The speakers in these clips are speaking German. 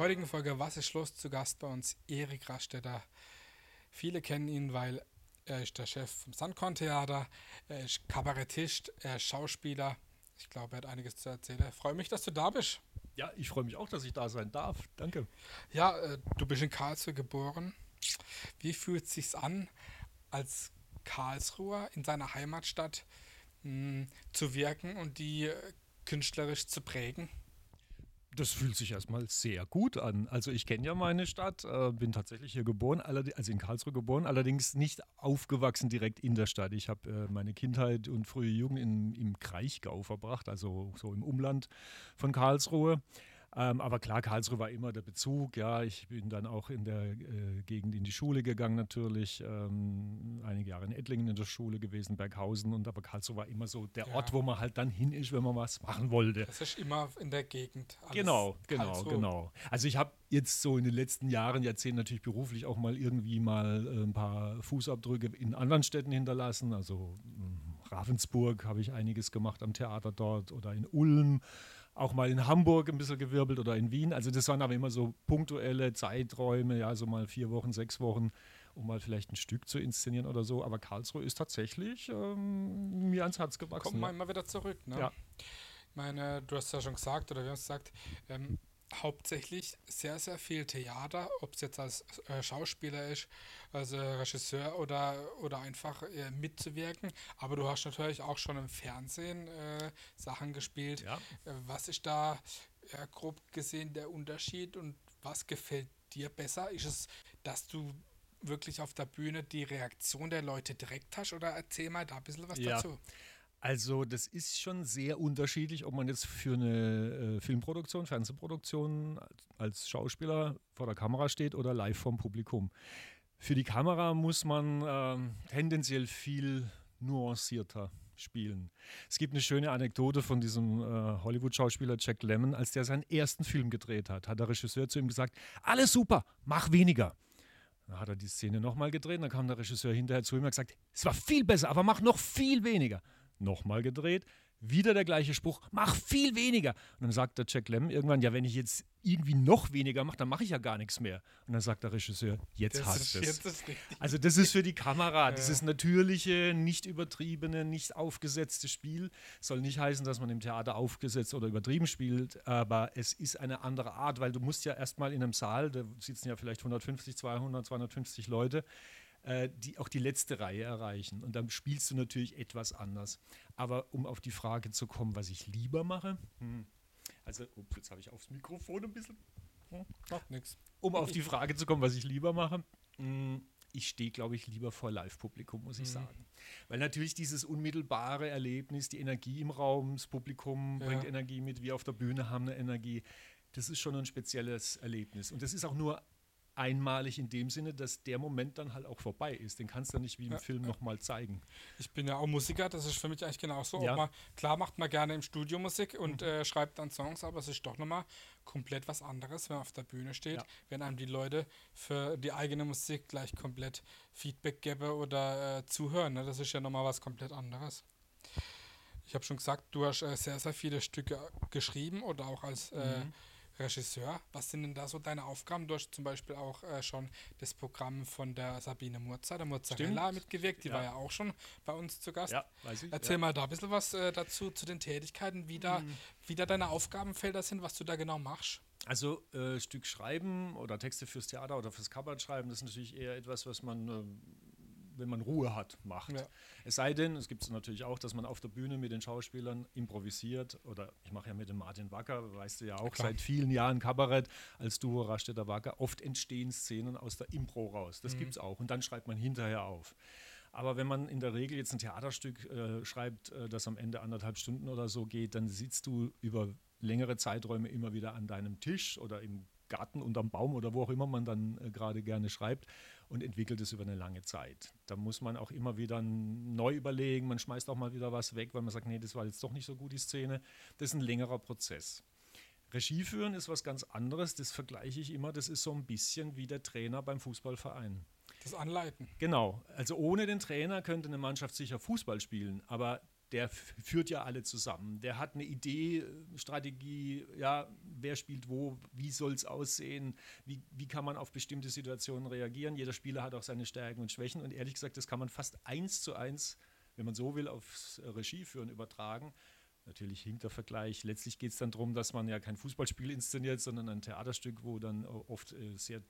heutigen Folge Was ist los zu Gast bei uns Erik Rastetter. Viele kennen ihn, weil er ist der Chef vom Sandkorn Theater, er ist Kabarettist, er ist Schauspieler. Ich glaube, er hat einiges zu erzählen. Ich freue mich, dass du da bist. Ja, ich freue mich auch, dass ich da sein darf. Danke. Ja, äh, du bist in Karlsruhe geboren. Wie fühlt es sich an, als Karlsruher in seiner Heimatstadt mh, zu wirken und die äh, künstlerisch zu prägen? Das fühlt sich erstmal sehr gut an. Also ich kenne ja meine Stadt, äh, bin tatsächlich hier geboren, also in Karlsruhe geboren, allerdings nicht aufgewachsen direkt in der Stadt. Ich habe äh, meine Kindheit und frühe Jugend in, im Kraichgau verbracht, also so im Umland von Karlsruhe. Ähm, aber klar, Karlsruhe war immer der Bezug. Ja, ich bin dann auch in der äh, Gegend in die Schule gegangen natürlich. Ähm, einige Jahre in Ettlingen in der Schule gewesen, Berghausen. Und aber Karlsruhe war immer so der ja. Ort, wo man halt dann hin ist, wenn man was machen wollte. Das ist immer in der Gegend. Genau, genau, Karlsruhe. genau. Also ich habe jetzt so in den letzten Jahren, Jahrzehnten natürlich beruflich auch mal irgendwie mal äh, ein paar Fußabdrücke in anderen Städten hinterlassen. Also hm, Ravensburg habe ich einiges gemacht am Theater dort oder in Ulm auch mal in Hamburg ein bisschen gewirbelt oder in Wien. Also das waren aber immer so punktuelle Zeiträume, ja, so mal vier Wochen, sechs Wochen, um mal vielleicht ein Stück zu inszenieren oder so. Aber Karlsruhe ist tatsächlich ähm, mir ans Herz gewachsen. Kommt mal immer wieder zurück, ne? Ja. Ich meine, du hast ja schon gesagt, oder wir haben es gesagt, ähm, hauptsächlich sehr, sehr viel Theater, ob es jetzt als äh, Schauspieler ist, als äh, Regisseur oder, oder einfach äh, mitzuwirken. Aber du hast natürlich auch schon im Fernsehen äh, Sachen gespielt. Ja. Äh, was ist da grob gesehen der Unterschied und was gefällt dir besser? Ist es, dass du wirklich auf der Bühne die Reaktion der Leute direkt hast oder erzähl mal da ein bisschen was ja. dazu? Also das ist schon sehr unterschiedlich, ob man jetzt für eine äh, Filmproduktion, Fernsehproduktion als Schauspieler vor der Kamera steht oder live vom Publikum. Für die Kamera muss man äh, tendenziell viel nuancierter spielen. Es gibt eine schöne Anekdote von diesem äh, Hollywood-Schauspieler Jack Lemmon, als der seinen ersten Film gedreht hat, hat der Regisseur zu ihm gesagt, alles super, mach weniger. Dann hat er die Szene nochmal gedreht, dann kam der Regisseur hinterher zu ihm und hat gesagt, es war viel besser, aber mach noch viel weniger nochmal gedreht, wieder der gleiche Spruch, mach viel weniger. Und dann sagt der Jack Lemmon irgendwann, ja, wenn ich jetzt irgendwie noch weniger mache, dann mache ich ja gar nichts mehr. Und dann sagt der Regisseur, jetzt hast du es. Also das ist für die Kamera, das ist natürliche, nicht übertriebene, nicht aufgesetzte Spiel. Soll nicht heißen, dass man im Theater aufgesetzt oder übertrieben spielt, aber es ist eine andere Art, weil du musst ja erstmal in einem Saal, da sitzen ja vielleicht 150, 200, 250 Leute, äh, die auch die letzte Reihe erreichen. Und dann spielst du natürlich etwas anders. Aber um auf die Frage zu kommen, was ich lieber mache, hm, also, ups, jetzt habe ich aufs Mikrofon ein bisschen. Hm, macht nichts. Um auf die Frage zu kommen, was ich lieber mache, hm, ich stehe, glaube ich, lieber vor Live-Publikum, muss ich mhm. sagen. Weil natürlich dieses unmittelbare Erlebnis, die Energie im Raum, das Publikum ja. bringt Energie mit, wir auf der Bühne haben eine Energie. Das ist schon ein spezielles Erlebnis. Und das ist auch nur einmalig in dem Sinne, dass der Moment dann halt auch vorbei ist. Den kannst du nicht wie im ja, Film nochmal zeigen. Ich bin ja auch Musiker, das ist für mich eigentlich genauso. Ja. Man, klar macht man gerne im Studio Musik und mhm. äh, schreibt dann Songs, aber es ist doch nochmal komplett was anderes, wenn man auf der Bühne steht, ja. wenn einem die Leute für die eigene Musik gleich komplett Feedback geben oder äh, zuhören. Ne? Das ist ja nochmal was komplett anderes. Ich habe schon gesagt, du hast äh, sehr, sehr viele Stücke geschrieben oder auch als äh, mhm Regisseur. Was sind denn da so deine Aufgaben? Du hast zum Beispiel auch äh, schon das Programm von der Sabine Murzer, der Mozzarella, Stimmt. mitgewirkt. Die ja. war ja auch schon bei uns zu Gast. Ja, weiß ich. Erzähl ja. mal da ein bisschen was äh, dazu, zu den Tätigkeiten, wie da, mhm. wie da deine Aufgabenfelder sind, was du da genau machst. Also äh, Stück schreiben oder Texte fürs Theater oder fürs Kabarett schreiben, das ist natürlich eher etwas, was man äh, wenn man Ruhe hat, macht. Ja. Es sei denn, es gibt es natürlich auch, dass man auf der Bühne mit den Schauspielern improvisiert. Oder ich mache ja mit dem Martin Wacker, weißt du ja auch, Klar. seit vielen Jahren Kabarett als Duo Rastetter Wacker. Oft entstehen Szenen aus der Impro raus. Das mhm. gibt es auch. Und dann schreibt man hinterher auf. Aber wenn man in der Regel jetzt ein Theaterstück äh, schreibt, äh, das am Ende anderthalb Stunden oder so geht, dann sitzt du über längere Zeiträume immer wieder an deinem Tisch oder im Garten unterm Baum oder wo auch immer man dann äh, gerade gerne schreibt und entwickelt es über eine lange Zeit. Da muss man auch immer wieder neu überlegen, man schmeißt auch mal wieder was weg, weil man sagt, nee, das war jetzt doch nicht so gut die Szene. Das ist ein längerer Prozess. Regie führen ist was ganz anderes, das vergleiche ich immer, das ist so ein bisschen wie der Trainer beim Fußballverein. Das Anleiten. Genau, also ohne den Trainer könnte eine Mannschaft sicher Fußball spielen, aber der führt ja alle zusammen. Der hat eine Idee, Strategie, ja, wer spielt wo, wie soll es aussehen, wie, wie kann man auf bestimmte Situationen reagieren. Jeder Spieler hat auch seine Stärken und Schwächen und ehrlich gesagt, das kann man fast eins zu eins, wenn man so will, aufs Regieführen übertragen. Natürlich hinkt der Vergleich. Letztlich geht es dann darum, dass man ja kein Fußballspiel inszeniert, sondern ein Theaterstück, wo dann oft äh, sehr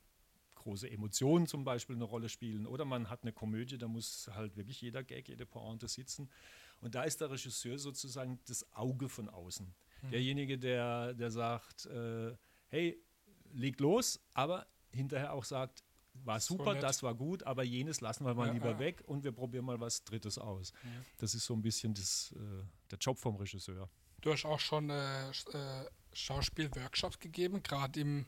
große Emotionen zum Beispiel eine Rolle spielen. Oder man hat eine Komödie, da muss halt wirklich jeder Gag, jede Pointe sitzen. Und da ist der Regisseur sozusagen das Auge von außen. Mhm. Derjenige, der, der sagt, äh, hey, leg los, aber hinterher auch sagt, war super, so das war gut, aber jenes lassen wir mal ja, lieber ja. weg und wir probieren mal was Drittes aus. Ja. Das ist so ein bisschen das, äh, der Job vom Regisseur. Du hast auch schon äh, äh Schauspielworkshops gegeben, gerade im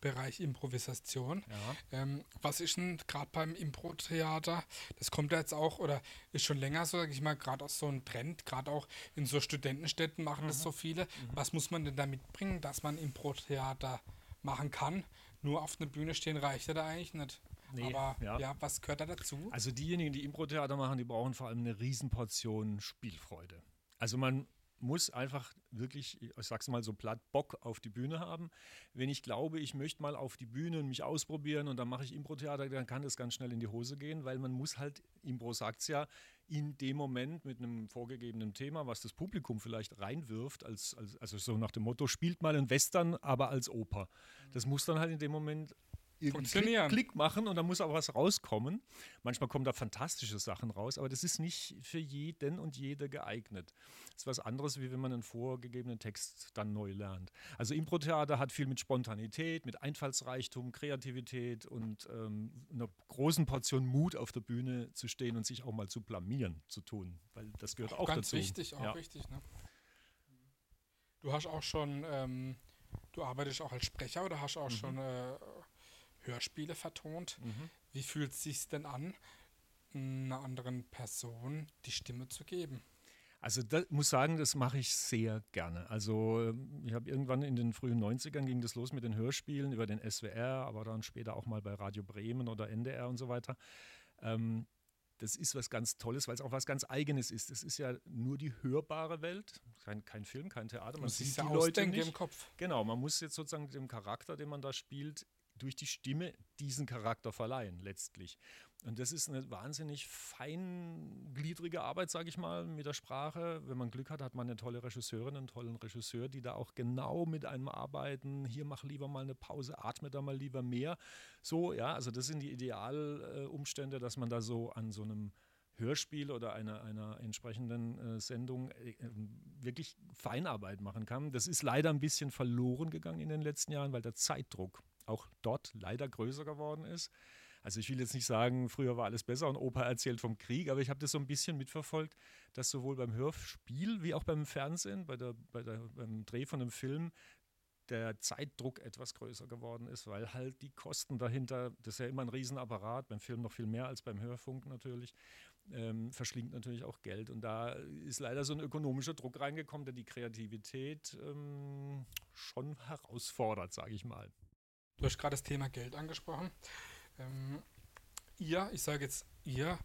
Bereich Improvisation. Ja. Ähm, was ist denn gerade beim Impro-Theater? Das kommt ja jetzt auch oder ist schon länger so, sage ich mal, gerade auch so ein Trend, gerade auch in so Studentenstädten machen mhm. das so viele. Mhm. Was muss man denn da mitbringen, dass man Impro-Theater machen kann? Nur auf einer Bühne stehen reicht ja da eigentlich nicht. Nee, Aber ja. ja. was gehört da dazu? Also diejenigen, die Impro-Theater machen, die brauchen vor allem eine Riesenportion Spielfreude. Also man muss einfach wirklich, ich sag's mal so platt, Bock auf die Bühne haben. Wenn ich glaube, ich möchte mal auf die Bühne und mich ausprobieren und dann mache ich Impro-Theater, dann kann das ganz schnell in die Hose gehen, weil man muss halt, Impro sagt's ja, in dem Moment mit einem vorgegebenen Thema, was das Publikum vielleicht reinwirft, als, als, also so nach dem Motto, spielt mal ein Western, aber als Oper. Das muss dann halt in dem Moment Klick, Klick, machen und dann muss auch was rauskommen. Manchmal kommen da fantastische Sachen raus, aber das ist nicht für jeden und jede geeignet. Das ist was anderes, wie wenn man einen vorgegebenen Text dann neu lernt. Also Impro-Theater hat viel mit Spontanität, mit Einfallsreichtum, Kreativität und ähm, einer großen Portion Mut auf der Bühne zu stehen und sich auch mal zu blamieren zu tun, weil das gehört auch, auch ganz dazu. Ganz wichtig, auch ja. wichtig. Ne? Du hast auch schon, ähm, du arbeitest auch als Sprecher oder hast auch mhm. schon äh, Hörspiele vertont. Mhm. Wie fühlt es sich denn an, einer anderen Person die Stimme zu geben? Also das muss sagen, das mache ich sehr gerne. Also ich habe irgendwann in den frühen 90ern ging das los mit den Hörspielen über den SWR, aber dann später auch mal bei Radio Bremen oder NDR und so weiter. Ähm, das ist was ganz Tolles, weil es auch was ganz Eigenes ist. Es ist ja nur die hörbare Welt, kein, kein Film, kein Theater. Man sieht die Leute nicht. im Kopf. Genau, man muss jetzt sozusagen dem Charakter, den man da spielt, durch die Stimme diesen Charakter verleihen, letztlich. Und das ist eine wahnsinnig feingliedrige Arbeit, sage ich mal, mit der Sprache. Wenn man Glück hat, hat man eine tolle Regisseurin, einen tollen Regisseur, die da auch genau mit einem arbeiten. Hier mach lieber mal eine Pause, atme da mal lieber mehr. So, ja, also das sind die Idealumstände, dass man da so an so einem Hörspiel oder einer, einer entsprechenden äh, Sendung äh, wirklich Feinarbeit machen kann. Das ist leider ein bisschen verloren gegangen in den letzten Jahren, weil der Zeitdruck auch dort leider größer geworden ist. Also ich will jetzt nicht sagen, früher war alles besser und Opa erzählt vom Krieg, aber ich habe das so ein bisschen mitverfolgt, dass sowohl beim Hörspiel wie auch beim Fernsehen, bei der, bei der, beim Dreh von einem Film, der Zeitdruck etwas größer geworden ist, weil halt die Kosten dahinter, das ist ja immer ein Riesenapparat, beim Film noch viel mehr als beim Hörfunk natürlich, ähm, verschlingt natürlich auch Geld. Und da ist leider so ein ökonomischer Druck reingekommen, der die Kreativität ähm, schon herausfordert, sage ich mal. Du hast gerade das Thema Geld angesprochen. Ähm, ihr, ich sage jetzt ihr,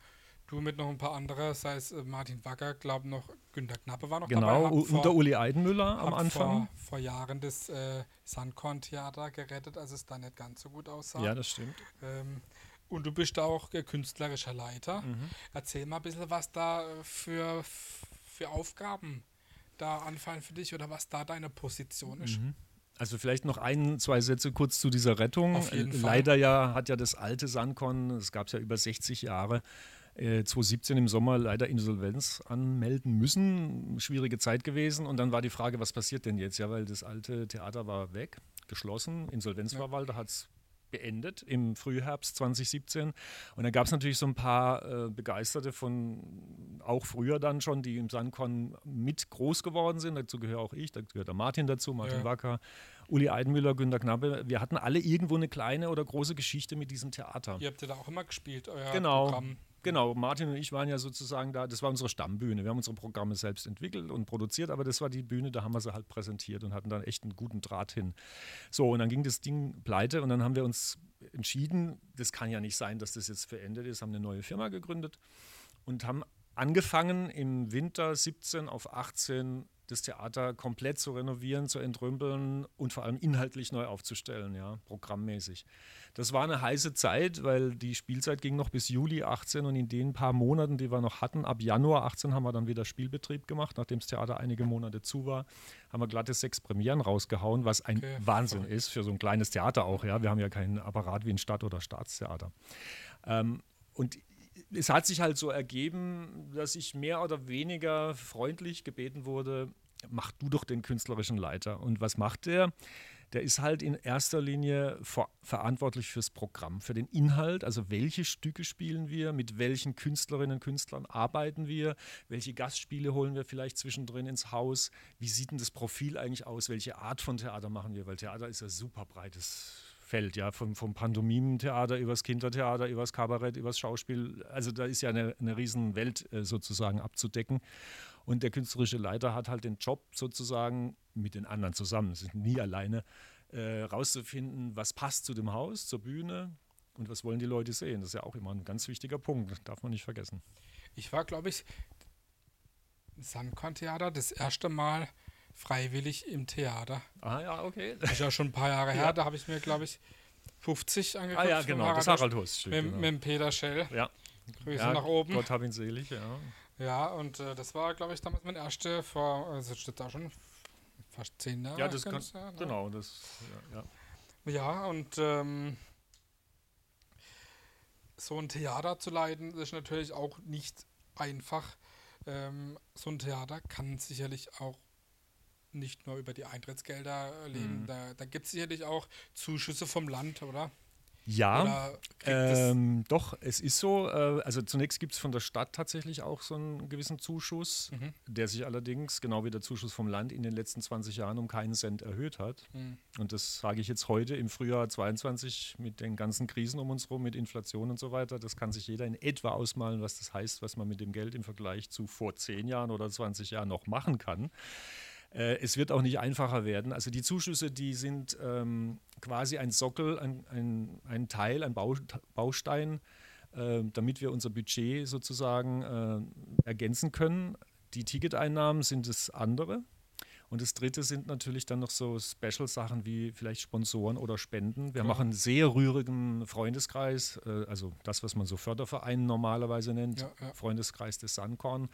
du mit noch ein paar andere, sei es äh, Martin Wacker, glaube noch Günter Knappe war noch genau, dabei. Genau, unter Uli Eidenmüller am Anfang. Vor, vor Jahren das äh, Sandkorn-Theater gerettet, als es da nicht ganz so gut aussah. Ja, das stimmt. Ähm, und du bist auch äh, künstlerischer Leiter. Mhm. Erzähl mal ein bisschen, was da äh, für, für Aufgaben da anfallen für dich oder was da deine Position ist. Mhm. Also vielleicht noch ein, zwei Sätze kurz zu dieser Rettung. Leider ja hat ja das alte Sankon, es gab es ja über 60 Jahre, äh, 2017 im Sommer leider Insolvenz anmelden müssen. Schwierige Zeit gewesen. Und dann war die Frage, was passiert denn jetzt? Ja, weil das alte Theater war weg, geschlossen. Insolvenzverwalter hat es beendet im Frühherbst 2017. Und da gab es natürlich so ein paar äh, Begeisterte von, auch früher dann schon, die im Sankon mit groß geworden sind. Dazu gehöre auch ich, da gehört der Martin dazu, Martin ja. Wacker, Uli Eidenmüller, Günter Knappe. Wir hatten alle irgendwo eine kleine oder große Geschichte mit diesem Theater. Ihr habt ja da auch immer gespielt, euer genau. Programm. Genau, Martin und ich waren ja sozusagen da, das war unsere Stammbühne. Wir haben unsere Programme selbst entwickelt und produziert, aber das war die Bühne, da haben wir sie halt präsentiert und hatten dann echt einen guten Draht hin. So, und dann ging das Ding pleite und dann haben wir uns entschieden, das kann ja nicht sein, dass das jetzt verendet ist, haben eine neue Firma gegründet und haben angefangen im Winter 17 auf 18 das Theater komplett zu renovieren, zu entrümpeln und vor allem inhaltlich neu aufzustellen, ja, programmmäßig. Das war eine heiße Zeit, weil die Spielzeit ging noch bis Juli 18 und in den paar Monaten, die wir noch hatten, ab Januar 18 haben wir dann wieder Spielbetrieb gemacht, nachdem das Theater einige Monate zu war, haben wir glatte sechs Premieren rausgehauen, was ein okay. Wahnsinn ist für so ein kleines Theater auch, ja. Wir haben ja keinen Apparat wie ein Stadt- oder Staatstheater. Ähm, und es hat sich halt so ergeben, dass ich mehr oder weniger freundlich gebeten wurde, mach du doch den künstlerischen Leiter. Und was macht der? Der ist halt in erster Linie ver verantwortlich fürs Programm, für den Inhalt, also welche Stücke spielen wir, mit welchen Künstlerinnen und Künstlern arbeiten wir, welche Gastspiele holen wir vielleicht zwischendrin ins Haus, wie sieht denn das Profil eigentlich aus, welche Art von Theater machen wir, weil Theater ist ja super breites Feld, ja, vom, vom Pantomimentheater übers Kindertheater, übers Kabarett, übers Schauspiel. Also da ist ja eine, eine riesen Welt äh, sozusagen abzudecken. Und der künstlerische Leiter hat halt den Job sozusagen mit den anderen zusammen, es ist nie alleine, äh, rauszufinden, was passt zu dem Haus, zur Bühne und was wollen die Leute sehen. Das ist ja auch immer ein ganz wichtiger Punkt, darf man nicht vergessen. Ich war, glaube ich, im Sandkorn-Theater das erste Mal freiwillig im Theater. Ah ja, okay. Das ist ja schon ein paar Jahre her, ja. da habe ich mir, glaube ich, 50 angeguckt. Ah ja, genau, das Harald Hust. Mit, genau. mit dem Peter Schell. Ja. Grüße ja, nach oben. Gott hab ihn selig, ja. Ja, und äh, das war, glaube ich, damals mein erster vor, also steht da schon fast zehn Jahre. Ja, das kann, ja, genau, das, ja. Ja, ja und ähm, so ein Theater zu leiten, ist natürlich auch nicht einfach. Ähm, so ein Theater kann sicherlich auch nicht nur über die Eintrittsgelder leben. Mhm. Da, da gibt es sicherlich auch Zuschüsse vom Land, oder? Ja, ähm, doch, es ist so. Äh, also zunächst gibt es von der Stadt tatsächlich auch so einen gewissen Zuschuss, mhm. der sich allerdings, genau wie der Zuschuss vom Land, in den letzten 20 Jahren um keinen Cent erhöht hat. Mhm. Und das sage ich jetzt heute im Frühjahr 22 mit den ganzen Krisen um uns herum, mit Inflation und so weiter. Das kann sich jeder in etwa ausmalen, was das heißt, was man mit dem Geld im Vergleich zu vor 10 Jahren oder 20 Jahren noch machen kann. Äh, es wird auch nicht einfacher werden. Also die Zuschüsse, die sind ähm, quasi ein Sockel, ein, ein, ein Teil, ein Baustein, äh, damit wir unser Budget sozusagen äh, ergänzen können. Die Ticketeinnahmen sind das andere. Und das dritte sind natürlich dann noch so Special-Sachen wie vielleicht Sponsoren oder Spenden. Wir machen einen sehr rührigen Freundeskreis, äh, also das, was man so Förderverein normalerweise nennt, ja, ja. Freundeskreis des Suncorn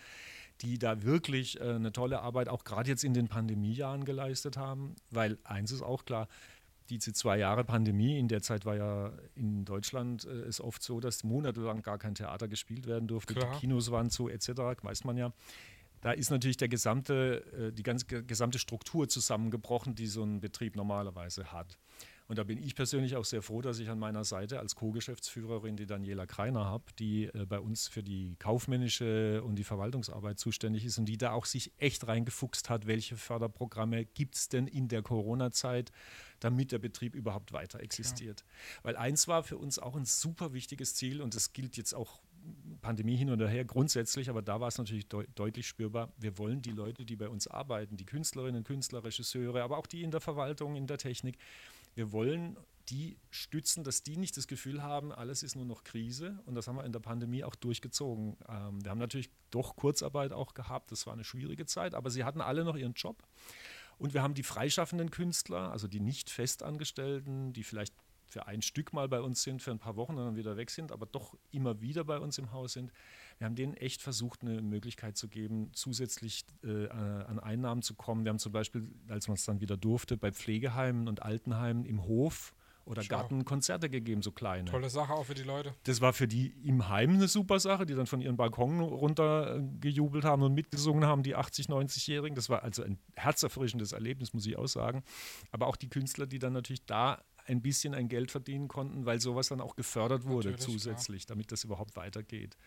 die da wirklich äh, eine tolle Arbeit auch gerade jetzt in den Pandemiejahren geleistet haben, weil eins ist auch klar, diese zwei Jahre Pandemie, in der Zeit war ja in Deutschland äh, es oft so, dass monatelang gar kein Theater gespielt werden durfte, Klar. die Kinos waren zu etc., weiß man ja. Da ist natürlich der gesamte, äh, die ganze gesamte Struktur zusammengebrochen, die so ein Betrieb normalerweise hat. Und da bin ich persönlich auch sehr froh, dass ich an meiner Seite als Co-Geschäftsführerin die Daniela Kreiner habe, die äh, bei uns für die kaufmännische und die Verwaltungsarbeit zuständig ist und die da auch sich echt reingefuchst hat, welche Förderprogramme gibt es denn in der Corona-Zeit, damit der Betrieb überhaupt weiter existiert. Ja. Weil eins war für uns auch ein super wichtiges Ziel und das gilt jetzt auch Pandemie hin und her grundsätzlich, aber da war es natürlich de deutlich spürbar. Wir wollen die Leute, die bei uns arbeiten, die Künstlerinnen, Künstler, Regisseure, aber auch die in der Verwaltung, in der Technik, wir wollen die stützen, dass die nicht das Gefühl haben, alles ist nur noch Krise. Und das haben wir in der Pandemie auch durchgezogen. Ähm, wir haben natürlich doch Kurzarbeit auch gehabt. Das war eine schwierige Zeit, aber sie hatten alle noch ihren Job. Und wir haben die freischaffenden Künstler, also die nicht festangestellten, die vielleicht für ein Stück mal bei uns sind, für ein paar Wochen und dann wieder weg sind, aber doch immer wieder bei uns im Haus sind. Wir haben denen echt versucht, eine Möglichkeit zu geben, zusätzlich äh, an Einnahmen zu kommen. Wir haben zum Beispiel, als man es dann wieder durfte, bei Pflegeheimen und Altenheimen im Hof oder Schau. Garten Konzerte gegeben, so kleine. Tolle Sache auch für die Leute. Das war für die im Heim eine super Sache, die dann von ihren Balkon runter äh, haben und mitgesungen haben, die 80, 90-Jährigen. Das war also ein herzerfrischendes Erlebnis, muss ich auch sagen. Aber auch die Künstler, die dann natürlich da ein bisschen ein Geld verdienen konnten, weil sowas dann auch gefördert wurde Natürlich, zusätzlich, klar. damit das überhaupt weitergeht.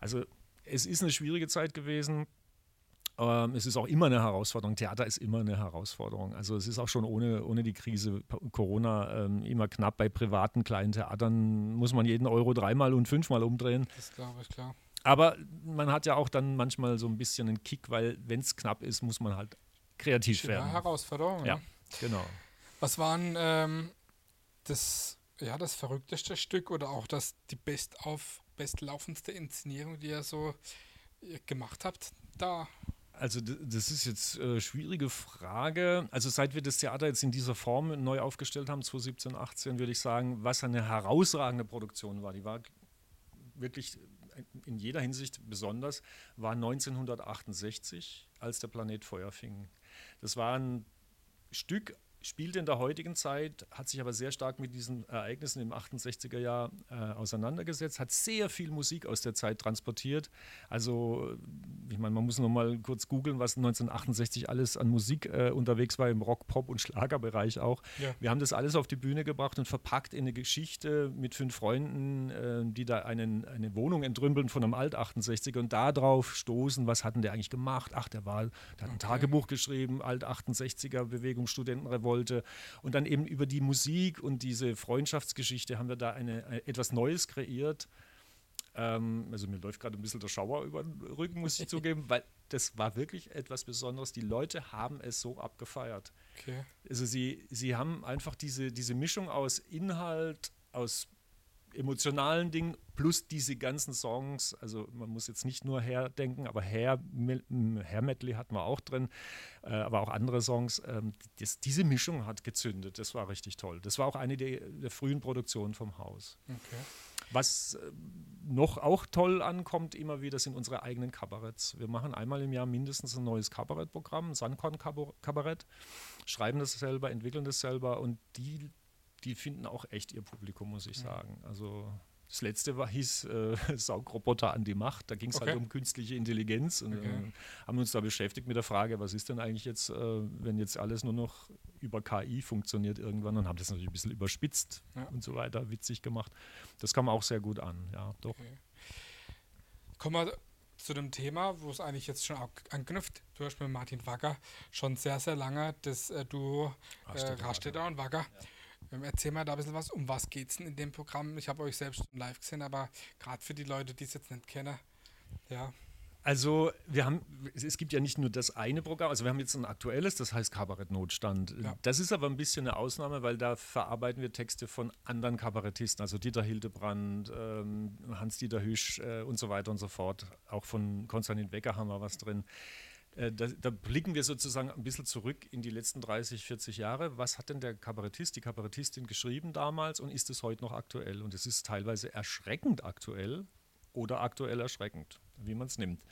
Also es ist eine schwierige Zeit gewesen. Ähm, es ist auch immer eine Herausforderung. Theater ist immer eine Herausforderung. Also es ist auch schon ohne, ohne die Krise Corona ähm, immer knapp. Bei privaten kleinen Theatern muss man jeden Euro dreimal und fünfmal umdrehen. Das glaube ich, klar. Aber man hat ja auch dann manchmal so ein bisschen einen Kick, weil wenn es knapp ist, muss man halt kreativ ja, werden. Herausforderung. Ja, ja. genau. Was waren ähm, das, ja, das verrückteste Stück oder auch das, die bestauf, bestlaufendste Inszenierung, die ihr so gemacht habt da? Also das ist jetzt äh, schwierige Frage. Also seit wir das Theater jetzt in dieser Form neu aufgestellt haben, 2017, 18, würde ich sagen, was eine herausragende Produktion war. Die war wirklich in jeder Hinsicht besonders, war 1968, als der Planet Feuer fing. Das war ein Stück spielt in der heutigen Zeit, hat sich aber sehr stark mit diesen Ereignissen im 68er Jahr äh, auseinandergesetzt, hat sehr viel Musik aus der Zeit transportiert. Also, ich meine, man muss noch mal kurz googeln, was 1968 alles an Musik äh, unterwegs war, im Rock, Pop und Schlagerbereich auch. Ja. Wir haben das alles auf die Bühne gebracht und verpackt in eine Geschichte mit fünf Freunden, äh, die da einen, eine Wohnung entrümpeln von einem Alt-68er und darauf stoßen, was hatten der eigentlich gemacht? Ach, der war, der hat ein okay. Tagebuch geschrieben, Alt-68er Bewegung, Studentenrevolt wollte. Und dann eben über die Musik und diese Freundschaftsgeschichte haben wir da eine, eine etwas Neues kreiert. Ähm, also mir läuft gerade ein bisschen der Schauer über den Rücken, muss ich zugeben, weil das war wirklich etwas Besonderes. Die Leute haben es so abgefeiert. Okay. Also sie, sie haben einfach diese, diese Mischung aus Inhalt, aus emotionalen Dingen plus diese ganzen Songs. Also man muss jetzt nicht nur Hair denken, aber Hair, Hair Medley hatten wir auch drin, äh, aber auch andere Songs. Ähm, das, diese Mischung hat gezündet. Das war richtig toll. Das war auch eine der, der frühen Produktionen vom Haus. Okay. Was äh, noch auch toll ankommt, immer wieder sind unsere eigenen Kabaretts. Wir machen einmal im Jahr mindestens ein neues Kabarettprogramm, ein Suncon-Kabarett, schreiben das selber, entwickeln das selber und die die finden auch echt ihr Publikum, muss ich sagen. Also das letzte war, hieß äh, Saugroboter an die Macht. Da ging es halt okay. halt um künstliche Intelligenz und okay. äh, haben uns da beschäftigt mit der Frage, was ist denn eigentlich jetzt, äh, wenn jetzt alles nur noch über KI funktioniert irgendwann und haben das natürlich ein bisschen überspitzt ja. und so weiter, witzig gemacht. Das kam auch sehr gut an, ja, doch. Okay. Kommen wir zu dem Thema, wo es eigentlich jetzt schon anknüpft. Du hast mit Martin Wagger schon sehr, sehr lange das äh, Duo äh, Rastetter und Wagger. Ja erzähl mal da ein bisschen was. Um was geht es denn in dem Programm? Ich habe euch selbst live gesehen, aber gerade für die Leute, die es jetzt nicht kennen, ja. Also wir haben, es gibt ja nicht nur das eine Programm, also wir haben jetzt ein aktuelles, das heißt Kabarettnotstand. Ja. Das ist aber ein bisschen eine Ausnahme, weil da verarbeiten wir Texte von anderen Kabarettisten, also Dieter Hildebrand, ähm, Hans-Dieter Hüsch äh, und so weiter und so fort. Auch von Konstantin Wecker haben wir was drin. Äh, da, da, blicken wir sozusagen ein bisschen zurück in die letzten 30, 40 Jahre. Was hat denn der Kabarettist, die Kabarettistin geschrieben damals und ist es heute noch aktuell? Und es ist teilweise erschreckend aktuell oder aktuell erschreckend, wie man es nimmt.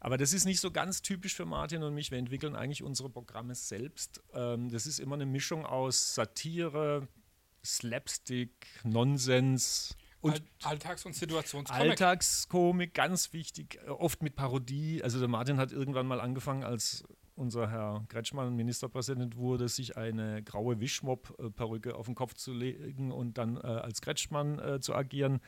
Aber das ist nicht so ganz typisch für Martin und mich. Wir entwickeln eigentlich unsere Programme selbst. Ähm, das ist immer eine Mischung aus Satire, Slapstick, Nonsens, und Alltags- und Situationskomik. Alltagskomik, ganz wichtig, äh, oft mit Parodie. Also der Martin hat irgendwann mal angefangen, als unser Herr Kretschmann Ministerpräsident wurde, sich eine graue Wischmopp-Perücke auf den Kopf zu legen und dann äh, als Kretschmann äh, zu agieren.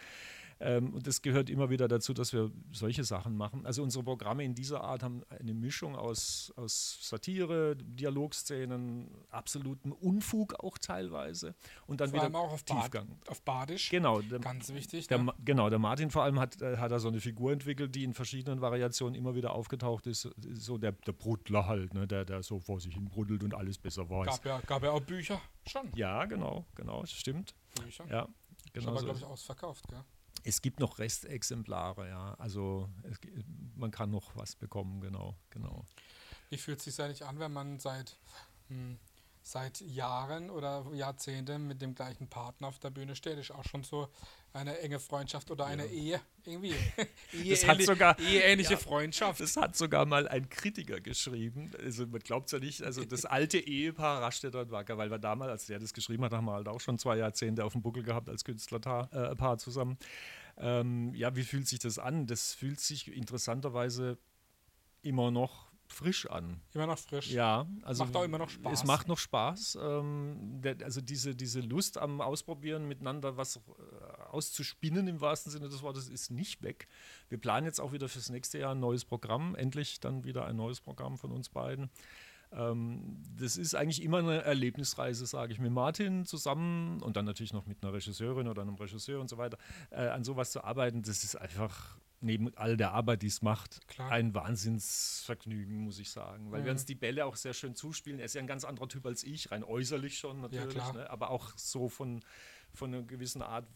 Ähm, und das gehört immer wieder dazu, dass wir solche Sachen machen. Also unsere Programme in dieser Art haben eine Mischung aus, aus Satire, Dialogszenen, absolutem Unfug auch teilweise und dann vor wieder allem auch auf Tiefgang. Bad, auf Badisch. Genau. Der, Ganz wichtig. Der, ne? Genau, der Martin vor allem hat, äh, hat da so eine Figur entwickelt, die in verschiedenen Variationen immer wieder aufgetaucht ist. So der, der Brudler halt, ne, der, der so vor sich hin bruddelt und alles besser weiß. Gab ja, gab ja auch Bücher schon. Ja, genau, genau, stimmt. Bücher. Ja, genau. Aber, so glaube ich, ausverkauft, gell? Es gibt noch Restexemplare, ja. Also es, man kann noch was bekommen, genau, genau. Wie fühlt es sich eigentlich an, wenn man seit, hm, seit Jahren oder Jahrzehnten mit dem gleichen Partner auf der Bühne steht? Ist auch schon so eine enge Freundschaft oder eine ja. Ehe irgendwie. Ehe das hat sogar eheähnliche ja, Freundschaft. Das hat sogar mal ein Kritiker geschrieben. Also man glaubt es ja nicht. Also das alte Ehepaar Rastetter und Wacker, weil wir damals, als der das geschrieben hat, haben wir halt auch schon zwei Jahrzehnte auf dem Buckel gehabt als Künstlerpaar äh, zusammen. Ähm, ja, wie fühlt sich das an? Das fühlt sich interessanterweise immer noch frisch an. Immer noch frisch. Ja, also macht auch immer noch Spaß. Es macht noch Spaß. Ähm, der, also diese, diese Lust am Ausprobieren, miteinander was äh, auszuspinnen im wahrsten Sinne des Wortes, ist nicht weg. Wir planen jetzt auch wieder fürs nächste Jahr ein neues Programm. Endlich dann wieder ein neues Programm von uns beiden. Ähm, das ist eigentlich immer eine Erlebnisreise, sage ich, mit Martin zusammen und dann natürlich noch mit einer Regisseurin oder einem Regisseur und so weiter, äh, an sowas zu arbeiten. Das ist einfach neben all der Arbeit, die es macht, Klar. ein Wahnsinnsvergnügen, muss ich sagen. Weil mhm. wir uns die Bälle auch sehr schön zuspielen. Er ist ja ein ganz anderer Typ als ich, rein äußerlich schon natürlich, ja, ne? aber auch so von, von einer gewissen Art,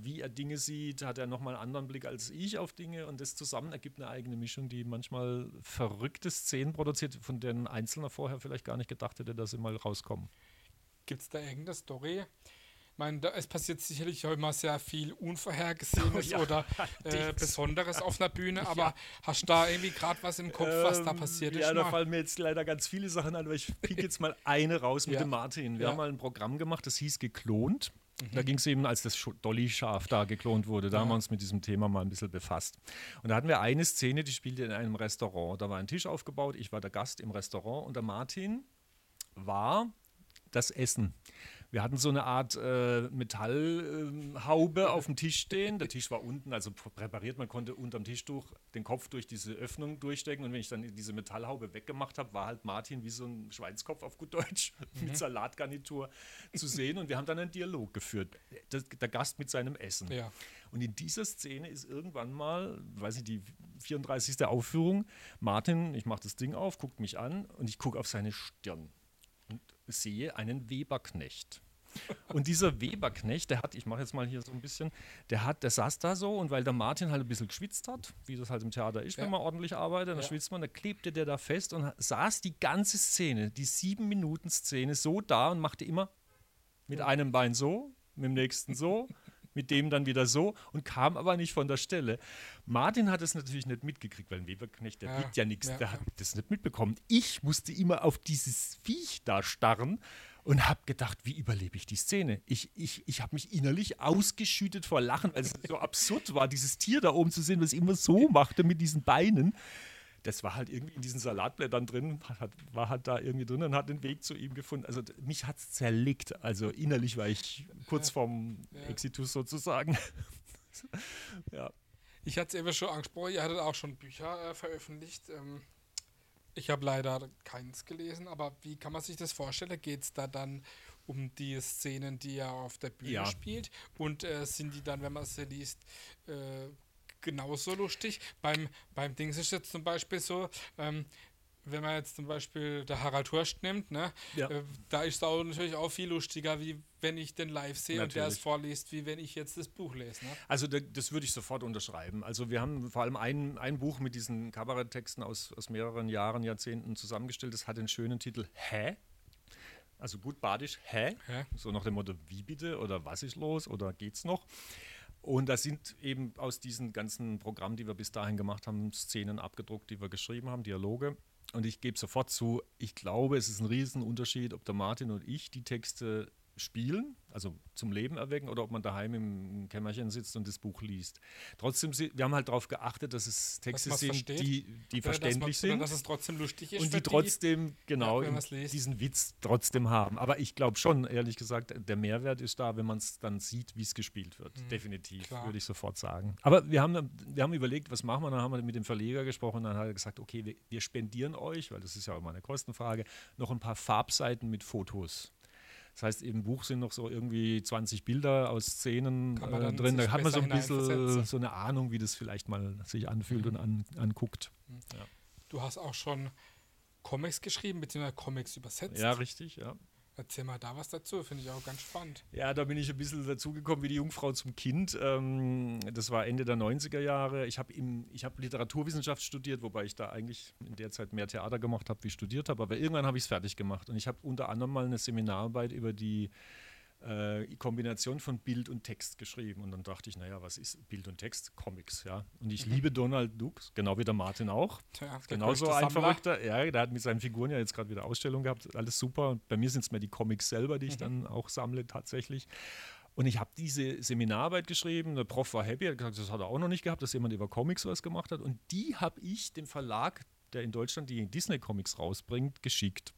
wie er Dinge sieht, hat er nochmal einen anderen Blick als ich auf Dinge und das zusammen ergibt eine eigene Mischung, die manchmal verrückte Szenen produziert, von denen ein Einzelner vorher vielleicht gar nicht gedacht hätte, dass sie mal rauskommen. Gibt es da irgendeine Story? Ich meine, da, es passiert sicherlich immer sehr viel Unvorhergesehenes oh, ja. oder äh, Besonderes auf einer Bühne, aber ja. hast du da irgendwie gerade was im Kopf, was da ähm, passiert ist? Ja, da fallen mir jetzt leider ganz viele Sachen an, aber ich pick jetzt mal eine raus mit dem Martin. Wir haben mal ein Programm gemacht, das hieß Geklont. Mhm. Da ging es eben, als das Dolly-Schaf da geklont wurde, da ja. haben wir uns mit diesem Thema mal ein bisschen befasst. Und da hatten wir eine Szene, die spielte in einem Restaurant. Da war ein Tisch aufgebaut, ich war der Gast im Restaurant und der Martin war das Essen. Wir hatten so eine Art äh, Metallhaube äh, auf dem Tisch stehen. Der Tisch war unten, also präpariert. Man konnte unterm Tischtuch den Kopf durch diese Öffnung durchstecken. Und wenn ich dann diese Metallhaube weggemacht habe, war halt Martin wie so ein Schweinskopf auf gut Deutsch mhm. mit Salatgarnitur zu sehen. Und wir haben dann einen Dialog geführt. Das, der Gast mit seinem Essen. Ja. Und in dieser Szene ist irgendwann mal, weiß ich, die 34. Aufführung, Martin, ich mache das Ding auf, guckt mich an und ich gucke auf seine Stirn sehe einen Weberknecht. Und dieser Weberknecht, der hat, ich mache jetzt mal hier so ein bisschen, der hat, der saß da so und weil der Martin halt ein bisschen geschwitzt hat, wie das halt im Theater ist, ja. wenn man ordentlich arbeitet, dann ja. schwitzt man, da klebte der da fest und saß die ganze Szene, die sieben Minuten Szene so da und machte immer mit einem Bein so, mit dem nächsten so, mit dem dann wieder so und kam aber nicht von der Stelle. Martin hat es natürlich nicht mitgekriegt, weil ein Weberknecht, der ja, ja nichts, ja, der hat das nicht mitbekommen. Ich musste immer auf dieses Viech da starren und habe gedacht, wie überlebe ich die Szene? Ich, ich, ich habe mich innerlich ausgeschüttet vor Lachen, weil es so absurd war, dieses Tier da oben zu sehen, was immer so machte mit diesen Beinen das war halt irgendwie in diesen Salatblättern drin, hat, war halt da irgendwie drin und hat den Weg zu ihm gefunden. Also mich hat es zerlegt. Also innerlich war ich kurz vorm ja. Exitus sozusagen. ja. Ich hatte es eben schon angesprochen, ihr hattet auch schon Bücher äh, veröffentlicht. Ähm, ich habe leider keins gelesen, aber wie kann man sich das vorstellen? Geht es da dann um die Szenen, die er auf der Bühne ja. spielt? Und äh, sind die dann, wenn man sie liest, äh, genauso lustig. Beim, beim Dings ist jetzt zum Beispiel so, ähm, wenn man jetzt zum Beispiel der Harald Hurst nimmt, ne, ja. äh, da ist es auch natürlich auch viel lustiger, wie wenn ich den live sehe und der es vorliest, wie wenn ich jetzt das Buch lese. Ne? Also das würde ich sofort unterschreiben. Also wir haben vor allem ein, ein Buch mit diesen Kabaretttexten aus, aus mehreren Jahren, Jahrzehnten zusammengestellt. Das hat den schönen Titel Hä? Also gut badisch, hä? hä? So nach dem Motto, wie bitte? Oder was ist los? Oder geht's noch? Und da sind eben aus diesen ganzen Programmen, die wir bis dahin gemacht haben, Szenen abgedruckt, die wir geschrieben haben, Dialoge. Und ich gebe sofort zu, ich glaube, es ist ein Riesenunterschied, ob der Martin und ich die Texte spielen, also zum Leben erwecken, oder ob man daheim im Kämmerchen sitzt und das Buch liest. Trotzdem, wir haben halt darauf geachtet, dass es Texte dass sind, die, die verständlich man, sind. dass es trotzdem lustig ist. Und die trotzdem, genau, ja, diesen Witz trotzdem haben. Aber ich glaube schon, ehrlich gesagt, der Mehrwert ist da, wenn man es dann sieht, wie es gespielt wird. Mhm, Definitiv, würde ich sofort sagen. Aber wir haben, wir haben überlegt, was machen wir? Dann haben wir mit dem Verleger gesprochen, dann hat er gesagt, okay, wir, wir spendieren euch, weil das ist ja auch immer eine Kostenfrage, noch ein paar Farbseiten mit Fotos. Das heißt, im Buch sind noch so irgendwie 20 Bilder aus Szenen äh, drin. Da hat man so ein bisschen so eine Ahnung, wie das vielleicht mal sich anfühlt mhm. und an, anguckt. Mhm. Ja. Du hast auch schon Comics geschrieben, beziehungsweise Comics übersetzt. Ja, richtig, ja. Erzähl mal da was dazu, finde ich auch ganz spannend. Ja, da bin ich ein bisschen dazugekommen wie die Jungfrau zum Kind. Ähm, das war Ende der 90er Jahre. Ich habe hab Literaturwissenschaft studiert, wobei ich da eigentlich in der Zeit mehr Theater gemacht habe, wie studiert habe. Aber irgendwann habe ich es fertig gemacht. Und ich habe unter anderem mal eine Seminararbeit über die äh, Kombination von Bild und Text geschrieben. Und dann dachte ich, naja, was ist Bild und Text? Comics, ja. Und ich mhm. liebe Donald Duck, genau wie der Martin auch. Tja, Genauso ein Verrückter. Ja, der hat mit seinen Figuren ja jetzt gerade wieder Ausstellung gehabt. Alles super. Und bei mir sind es mehr die Comics selber, die ich mhm. dann auch sammle tatsächlich. Und ich habe diese Seminararbeit geschrieben. Der Prof war happy, hat gesagt, das hat er auch noch nicht gehabt, dass jemand über Comics was gemacht hat. Und die habe ich dem Verlag, der in Deutschland die Disney-Comics rausbringt, geschickt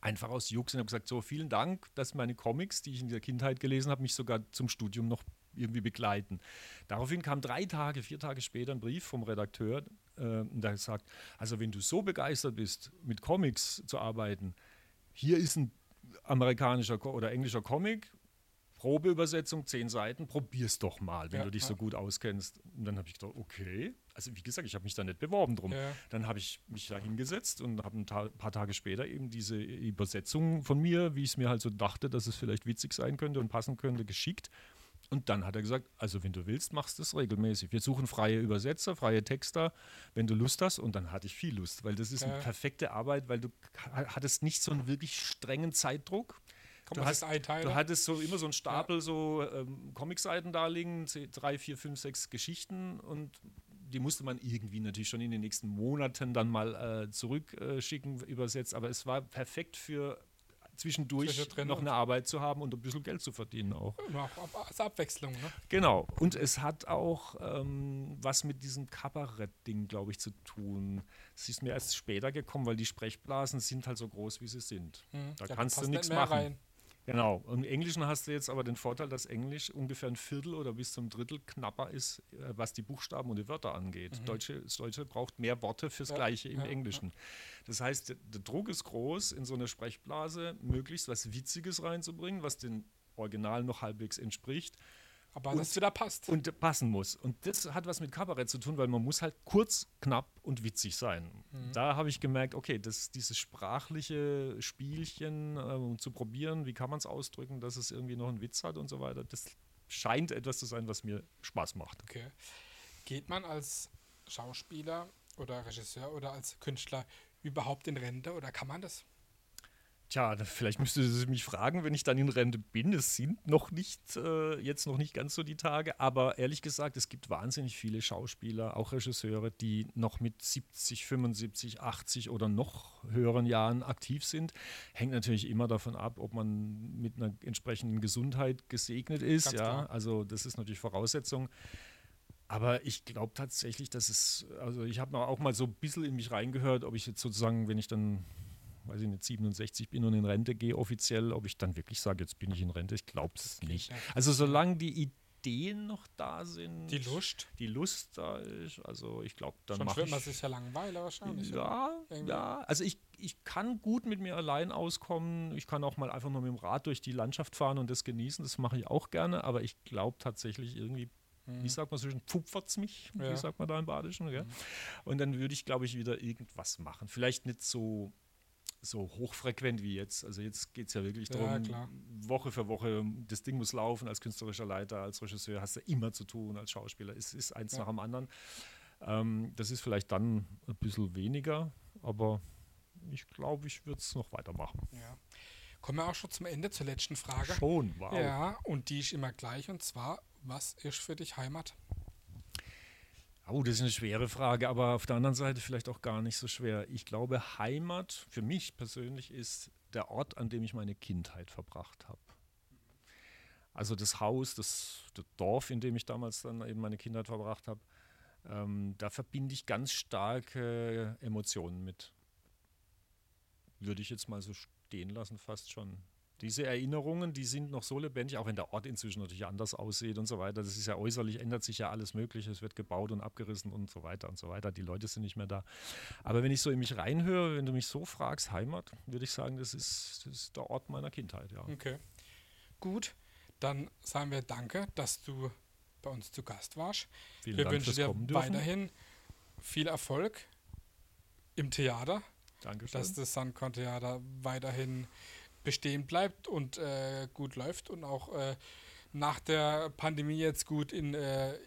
einfach aus Jux und habe gesagt, so vielen Dank, dass meine Comics, die ich in der Kindheit gelesen habe, mich sogar zum Studium noch irgendwie begleiten. Daraufhin kam drei Tage, vier Tage später ein Brief vom Redakteur, äh, der sagt, also wenn du so begeistert bist, mit Comics zu arbeiten, hier ist ein amerikanischer oder englischer Comic, Probeübersetzung, zehn Seiten, probier's doch mal, wenn ja, du dich ja. so gut auskennst. Und dann habe ich gedacht, okay, also wie gesagt, ich habe mich da nicht beworben drum. Ja. Dann habe ich mich da hingesetzt und habe ein paar Tage später eben diese Übersetzung von mir, wie ich es mir halt so dachte, dass es vielleicht witzig sein könnte und passen könnte, geschickt. Und dann hat er gesagt, also wenn du willst, machst du es regelmäßig. Wir suchen freie Übersetzer, freie Texter, wenn du Lust hast. Und dann hatte ich viel Lust, weil das ist eine perfekte Arbeit, weil du hattest nicht so einen wirklich strengen Zeitdruck. Du, hast, du, hattest so immer so einen Stapel ja. so ähm, Comicseiten da liegen, drei, vier, fünf, sechs Geschichten und die musste man irgendwie natürlich schon in den nächsten Monaten dann mal äh, zurückschicken, äh, übersetzt. Aber es war perfekt für zwischendurch noch eine Arbeit zu haben und ein bisschen Geld zu verdienen auch. Ja, als Abwechslung, ne? Genau. Und es hat auch ähm, was mit diesem Kabarett-Ding, glaube ich, zu tun. Es ist mir erst später gekommen, weil die Sprechblasen sind halt so groß, wie sie sind. Mhm. Da ja, kannst du nichts machen. Rein. Genau. Im Englischen hast du jetzt aber den Vorteil, dass Englisch ungefähr ein Viertel oder bis zum Drittel knapper ist, äh, was die Buchstaben und die Wörter angeht. Mhm. Deutsche, das Deutsche braucht mehr Worte fürs ja, Gleiche im ja, Englischen. Das heißt, der Druck ist groß, in so eine Sprechblase möglichst was Witziges reinzubringen, was den Original noch halbwegs entspricht. Aber und, das wieder passt. Und passen muss. Und das hat was mit Kabarett zu tun, weil man muss halt kurz, knapp und witzig sein. Mhm. Da habe ich gemerkt, okay, das, dieses sprachliche Spielchen äh, zu probieren, wie kann man es ausdrücken, dass es irgendwie noch einen Witz hat und so weiter, das scheint etwas zu sein, was mir Spaß macht. Okay. Geht man als Schauspieler oder Regisseur oder als Künstler überhaupt in Rente oder kann man das? Tja, vielleicht müsste sie mich fragen, wenn ich dann in Rente bin. Es sind noch nicht, äh, jetzt noch nicht ganz so die Tage, aber ehrlich gesagt, es gibt wahnsinnig viele Schauspieler, auch Regisseure, die noch mit 70, 75, 80 oder noch höheren Jahren aktiv sind. Hängt natürlich immer davon ab, ob man mit einer entsprechenden Gesundheit gesegnet ist. Ganz ja, klar. also das ist natürlich Voraussetzung. Aber ich glaube tatsächlich, dass es, also ich habe auch mal so ein bisschen in mich reingehört, ob ich jetzt sozusagen, wenn ich dann weiß ich nicht, 67 bin und in Rente gehe offiziell, ob ich dann wirklich sage, jetzt bin ich in Rente, ich glaube es nicht. Also solange die Ideen noch da sind. Die Lust. Die Lust da ist. Also ich glaube, dann mache ich... man sich ja langweilig wahrscheinlich. Ja, ja. Also ich, ich kann gut mit mir allein auskommen. Ich kann auch mal einfach nur mit dem Rad durch die Landschaft fahren und das genießen. Das mache ich auch gerne. Aber ich glaube tatsächlich irgendwie wie mhm. sagt man so schön, pfupfert's mich, ja. wie sagt man da im Badischen. Mhm. Und dann würde ich, glaube ich, wieder irgendwas machen. Vielleicht nicht so so hochfrequent wie jetzt. Also jetzt geht es ja wirklich darum, ja, Woche für Woche, das Ding muss laufen, als künstlerischer Leiter, als Regisseur hast du immer zu tun, als Schauspieler. Es ist eins ja. nach dem anderen. Ähm, das ist vielleicht dann ein bisschen weniger, aber ich glaube, ich würde es noch weitermachen. Ja. Kommen wir auch schon zum Ende, zur letzten Frage. Schon, wow. Ja, und die ist immer gleich, und zwar, was ist für dich Heimat? Oh, das ist eine schwere Frage, aber auf der anderen Seite vielleicht auch gar nicht so schwer. Ich glaube, Heimat für mich persönlich ist der Ort, an dem ich meine Kindheit verbracht habe. Also das Haus, das, das, Dorf, in dem ich damals dann eben meine Kindheit verbracht habe, ähm, da verbinde ich ganz starke Emotionen mit. Würde ich jetzt mal so stehen lassen, fast schon diese Erinnerungen, die sind noch so lebendig, auch wenn der Ort inzwischen natürlich anders aussieht und so weiter. Das ist ja äußerlich, ändert sich ja alles Mögliche. Es wird gebaut und abgerissen und so weiter und so weiter. Die Leute sind nicht mehr da. Aber wenn ich so in mich reinhöre, wenn du mich so fragst, Heimat, würde ich sagen, das ist, das ist der Ort meiner Kindheit, ja. Okay. Gut, dann sagen wir Danke, dass du bei uns zu Gast warst. Vielen wir Dank wünschen dir weiterhin viel Erfolg im Theater. Dankeschön. Dass das Suncon Theater weiterhin bestehen bleibt und äh, gut läuft und auch äh, nach der Pandemie jetzt gut in, äh, äh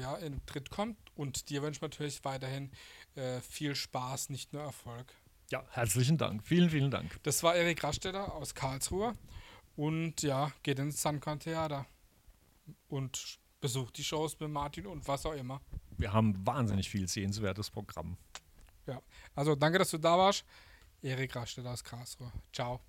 ja, in Tritt kommt. Und dir wünsche ich natürlich weiterhin äh, viel Spaß, nicht nur Erfolg. Ja, herzlichen Dank. Vielen, vielen Dank. Das war Erik Rastetter aus Karlsruhe. Und ja, geht ins Suncorn Theater und besucht die Shows mit Martin und was auch immer. Wir haben wahnsinnig viel sehenswertes Programm. Ja, also danke, dass du da warst. Erik Rastetter aus Karlsruhe. Ciao.